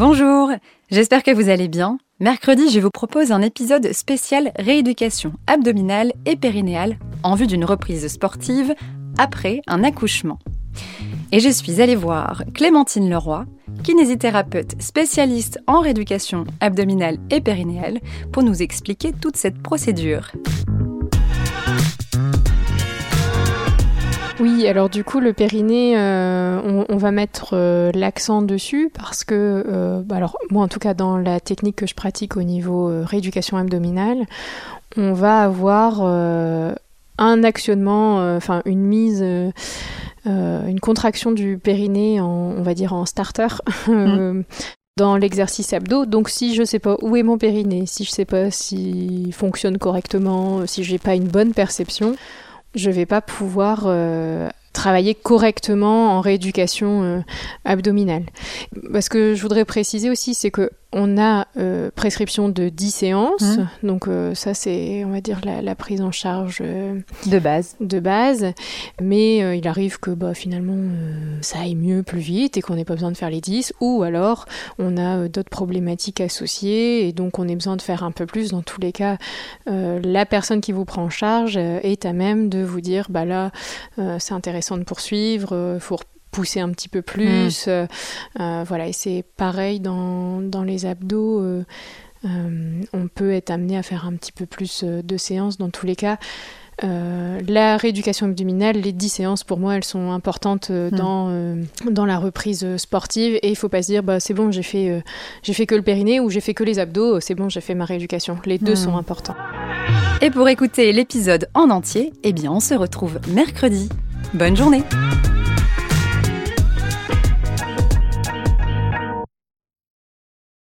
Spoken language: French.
Bonjour, j'espère que vous allez bien. Mercredi, je vous propose un épisode spécial rééducation abdominale et périnéale en vue d'une reprise sportive après un accouchement. Et je suis allée voir Clémentine Leroy, kinésithérapeute spécialiste en rééducation abdominale et périnéale, pour nous expliquer toute cette procédure. Oui, alors du coup, le périnée, euh, on, va mettre euh, l'accent dessus parce que, euh, bah, alors moi en tout cas dans la technique que je pratique au niveau rééducation abdominale, on va avoir un actionnement, enfin une mise, une contraction du périnée, en, on va dire en starter. Mmh. dans l'exercice abdo. Donc si je sais pas où est mon périnée, si je sais pas s'il fonctionne correctement, si j'ai pas une bonne perception, je vais pas pouvoir euh, travailler correctement en rééducation euh, abdominale. Parce que je voudrais préciser aussi, c'est que on a euh, prescription de 10 séances, mmh. donc euh, ça c'est on va dire la, prise en charge de base. De base, mais il arrive que bah, finalement ça aille mieux plus vite et qu'on n'ait pas besoin de faire les 10, ou alors on a d'autres problématiques associées et donc on a besoin de faire un peu plus. Dans tous les cas, la personne qui vous prend en charge est à même de vous dire bah là c'est intéressant de poursuivre, il faut pousser un petit peu plus. Mm. Euh, euh, voilà, et c'est pareil dans, dans, les abdos. Euh, on peut être amené à faire un petit peu plus de séances dans tous les cas. la rééducation abdominale, les 10 séances, pour moi, elles sont importantes mm. dans, dans la reprise sportive. Et il ne faut pas se dire, bah, c'est bon, j'ai fait, j'ai fait que le périnée ou j'ai fait que les abdos, c'est bon, j'ai fait ma rééducation. Les deux mm. sont importants. Et pour écouter l'épisode en entier, eh bien, on se retrouve mercredi. Bonne journée!